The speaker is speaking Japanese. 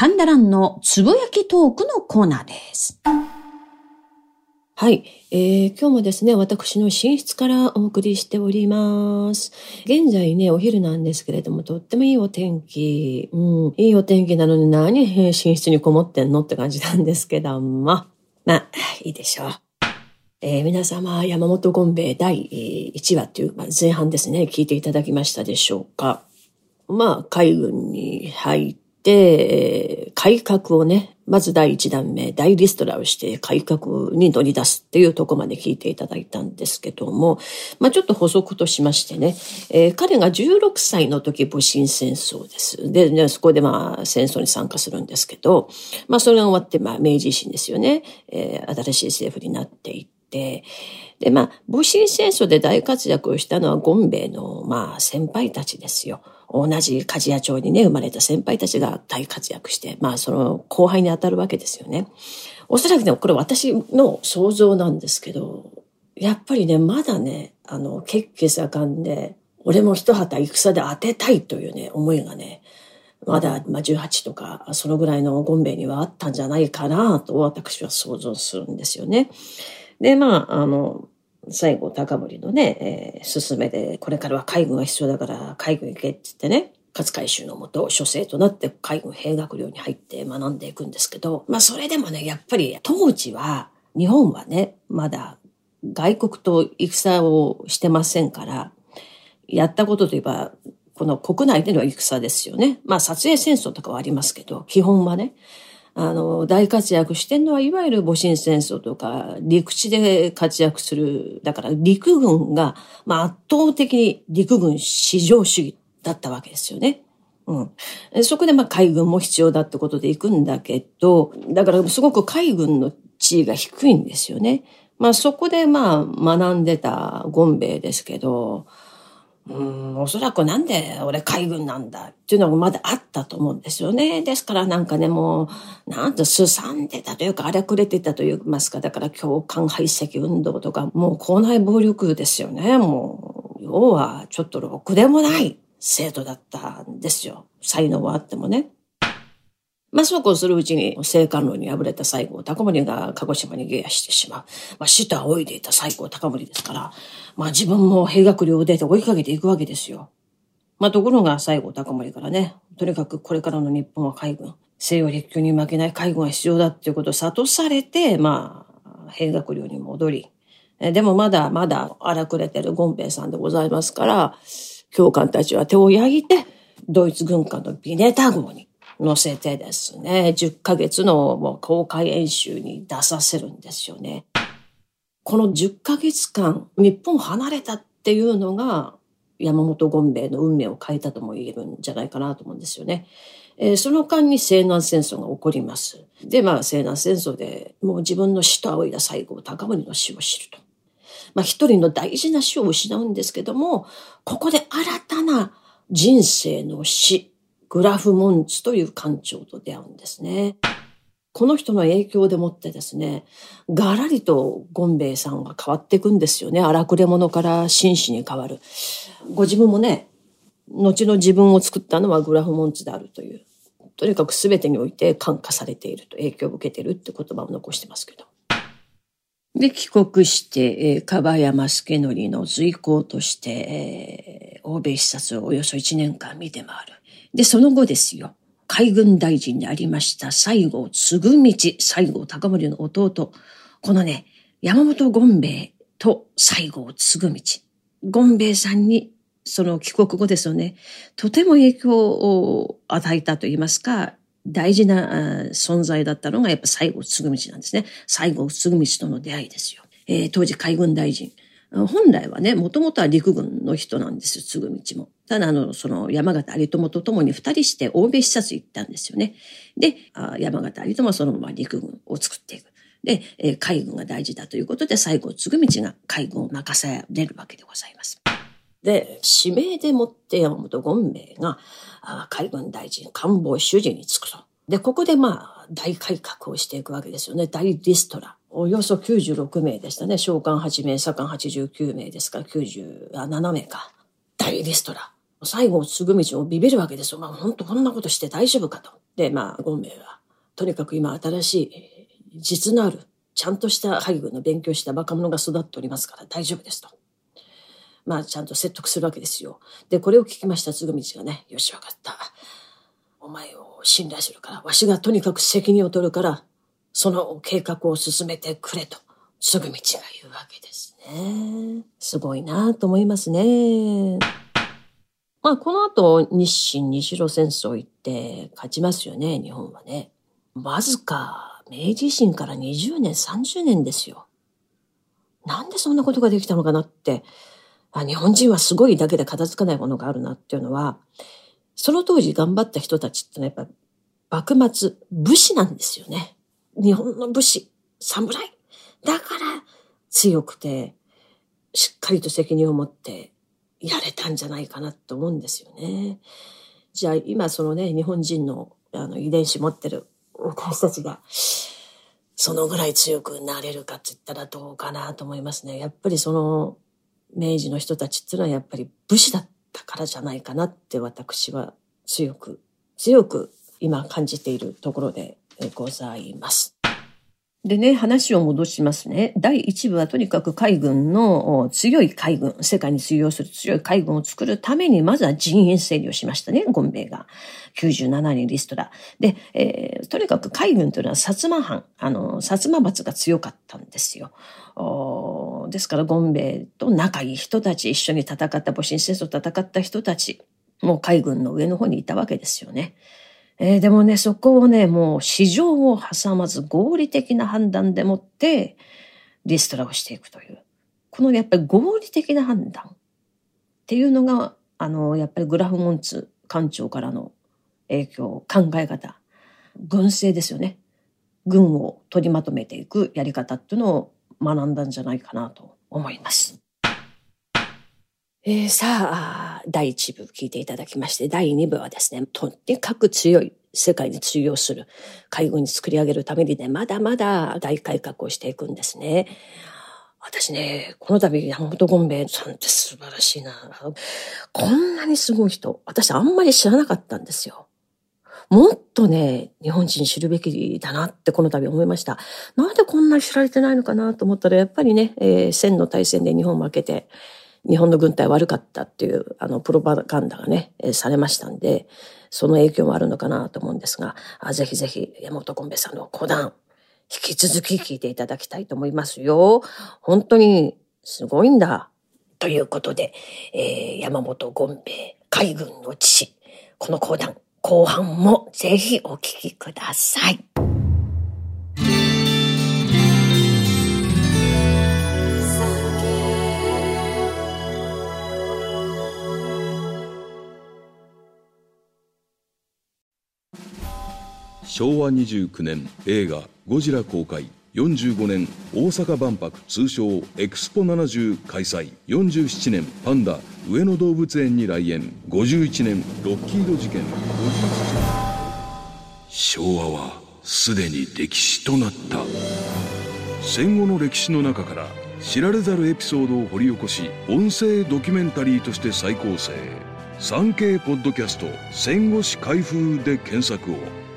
神田蘭のつぶやきトークのコーナーです。はい、えー、今日もですね、私の寝室からお送りしております。現在ね、お昼なんですけれども、とってもいいお天気。うん、いいお天気なのに何寝室にこもってんのって感じなんですけども、まあ、いいでしょう。えー、皆様、山本ゴンベイ第1話という、まあ、前半ですね、聞いていただきましたでしょうか。まあ、海軍に入って、で改革をね、まず第一弾目、大リストラをして改革に乗り出すっていうとこまで聞いていただいたんですけども、まあちょっと補足としましてね、えー、彼が16歳の時戊辰戦争です。で、ね、そこでまあ戦争に参加するんですけど、まあそれが終わってまあ明治維新ですよね、えー、新しい政府になっていって、で、まあ、戊辰戦争で大活躍をしたのはゴンベイの、まあ、先輩たちですよ。同じ鍛冶屋町にね、生まれた先輩たちが大活躍して、まあその後輩に当たるわけですよね。おそらくね、これ私の想像なんですけど、やっぱりね、まだね、あの、血気盛んで、俺も一旗戦で当てたいというね、思いがね、まだ、まあ、18とか、そのぐらいのゴンベイにはあったんじゃないかなと私は想像するんですよね。で、まあ、あの、最後、高森のね、えー、進めで、これからは海軍が必要だから海軍行けって言ってね、勝海舟のもと、諸生となって海軍兵学寮に入って学んでいくんですけど、まあそれでもね、やっぱり当時は、日本はね、まだ外国と戦をしてませんから、やったことといえば、この国内での戦ですよね。まあ撮影戦争とかはありますけど、基本はね。あの、大活躍してんのは、いわゆる戊辰戦争とか、陸地で活躍する、だから陸軍が、まあ圧倒的に陸軍至上主義だったわけですよね。うん。そこでまあ海軍も必要だってことで行くんだけど、だからすごく海軍の地位が低いんですよね。まあそこでまあ学んでたゴンベイですけど、うん、おそらくなんで俺海軍なんだっていうのもまだあったと思うんですよね。ですからなんかね、もう、なんとすさんでたというか、荒くれてたと言いますか、だから共感排斥運動とか、もう校内暴力ですよね。もう、要はちょっとろくでもない生徒だったんですよ。才能はあってもね。まあそうこうするうちに、青函路に敗れた西郷高森が鹿児島に下野してしまう。まあ死と仰いでいた西郷高森ですから、まあ自分も兵学寮を出て追いかけていくわけですよ。まあところが西郷高森からね、とにかくこれからの日本は海軍、西洋列強に負けない海軍が必要だっていうことを悟されて、まあ、兵学寮に戻り、でもまだまだ荒くれてるゴンペイさんでございますから、教官たちは手を焼いて、ドイツ軍艦のビネタ号に乗せてですね、10ヶ月の公開演習に出させるんですよね。この10ヶ月間、日本離れたっていうのが、山本権兵衛の運命を変えたとも言えるんじゃないかなと思うんですよね。えー、その間に西南戦争が起こります。で、まあ西南戦争でもう自分の死と仰いだ西郷高森の死を知ると。まあ一人の大事な死を失うんですけども、ここで新たな人生の死、グラフ・モンツという館長と出会うんですね。この人の影響でもってですね、がらりとゴンベイさんが変わっていくんですよね。荒くれ者から紳士に変わる。ご自分もね、後の自分を作ったのはグラフ・モンツであるという。とにかく全てにおいて感化されていると、影響を受けているって言葉を残してますけど。で、帰国して、えー、樺山助則の随行として、えー、欧米視察をおよそ1年間見て回る。で、その後ですよ。海軍大臣でありました西郷嗣道、西郷隆盛の弟。このね、山本権兵衛と西郷嗣道。権兵衛さんに、その帰国後ですよね、とても影響を与えたと言いますか、大事な存在だったのがやっぱ西郷嗣道なんですね。西郷嗣道との出会いですよ。えー、当時海軍大臣。本来はね、もともとは陸軍の人なんですよ、嗣道も。ただ、あの、その山形有朋と共に二人して欧米視察行ったんですよね。で、山形有朋はそのまま陸軍を作っていく。で、え、海軍が大事だということで、西郷嗣道が海軍を任されるわけでございます。で、指名でもって山本権兵衛が海軍大臣官房主事に就くと。で、ここでまあ、大改革をしていくわけですよね。大リストラ。およそ96名でしたね。召喚8名、左官89名ですから97名か。大リストラ。最後、すぐ道をビビるわけですよ。まあ、本当こんなことして大丈夫かと。で、まあ、ゴンベイは、とにかく今新しい、実のある、ちゃんとした海軍の勉強した若者が育っておりますから大丈夫ですと。まあ、ちゃんと説得するわけですよ。で、これを聞きましたつぐみちがね、よし、わかった。お前を信頼するから、わしがとにかく責任を取るから、その計画を進めてくれと、つぐみちが言うわけですね。すごいなと思いますね。まあ、この後、日清日露戦争行って勝ちますよね、日本はね。わずか、明治維新から20年、30年ですよ。なんでそんなことができたのかなって、あ日本人はすごいだけで片付かないものがあるなっていうのは、その当時頑張った人たちってのはやっぱ、幕末、武士なんですよね。日本の武士、侍？だから強くて、しっかりと責任を持ってやれたんじゃないかなと思うんですよね。じゃあ今そのね、日本人のあの遺伝子持ってる私たちが、そのぐらい強くなれるかって言ったらどうかなと思いますね。やっぱりその明治の人たちっていうのはやっぱり武士だったからじゃないかなって私は強く、強く今感じているところでございます。でね、話を戻しますね。第一部はとにかく海軍の強い海軍、世界に通用する強い海軍を作るために、まずは人員整理をしましたね、ゴンベイが。97人リストラ。で、えー、とにかく海軍というのは薩摩藩、あの、薩摩閥が強かったんですよ。ですから、ゴンベイと仲いい人たち、一緒に戦った、戊辰戦争戦った人たち、もう海軍の上の方にいたわけですよね。えー、でもね、そこをね、もう市場を挟まず合理的な判断でもってリストラをしていくという。このやっぱり合理的な判断っていうのが、あの、やっぱりグラフモンツ艦長からの影響、考え方、軍政ですよね。軍を取りまとめていくやり方っていうのを学んだんじゃないかなと思います。えー、さあ、第1部聞いていただきまして、第2部はですね、とにかく強い世界に通用する海軍に作り上げるためにね、まだまだ大改革をしていくんですね。私ね、この度山本ゴンベさんって素晴らしいな。こんなにすごい人、私あんまり知らなかったんですよ。もっとね、日本人知るべきだなってこの度思いました。なんでこんなに知られてないのかなと思ったら、やっぱりね、えー、戦の大戦で日本負けて、日本の軍隊悪かったっていう、あの、プロパガンダがね、されましたんで、その影響もあるのかなと思うんですが、あぜひぜひ、山本コンベさんの講談、引き続き聞いていただきたいと思いますよ。本当に、すごいんだ。ということで、えー、山本ゴンベ、海軍の父、この講談、後半もぜひお聞きください。昭和29年映画「ゴジラ」公開。45年大阪万博通称エクスポ70開催。47年パンダ上野動物園に来園。51年ロッキード事件。57年昭和はすでに歴史となった。戦後の歴史の中から知られざるエピソードを掘り起こし音声ドキュメンタリーとして再構成。3K ポッドキャスト戦後史開封で検索を。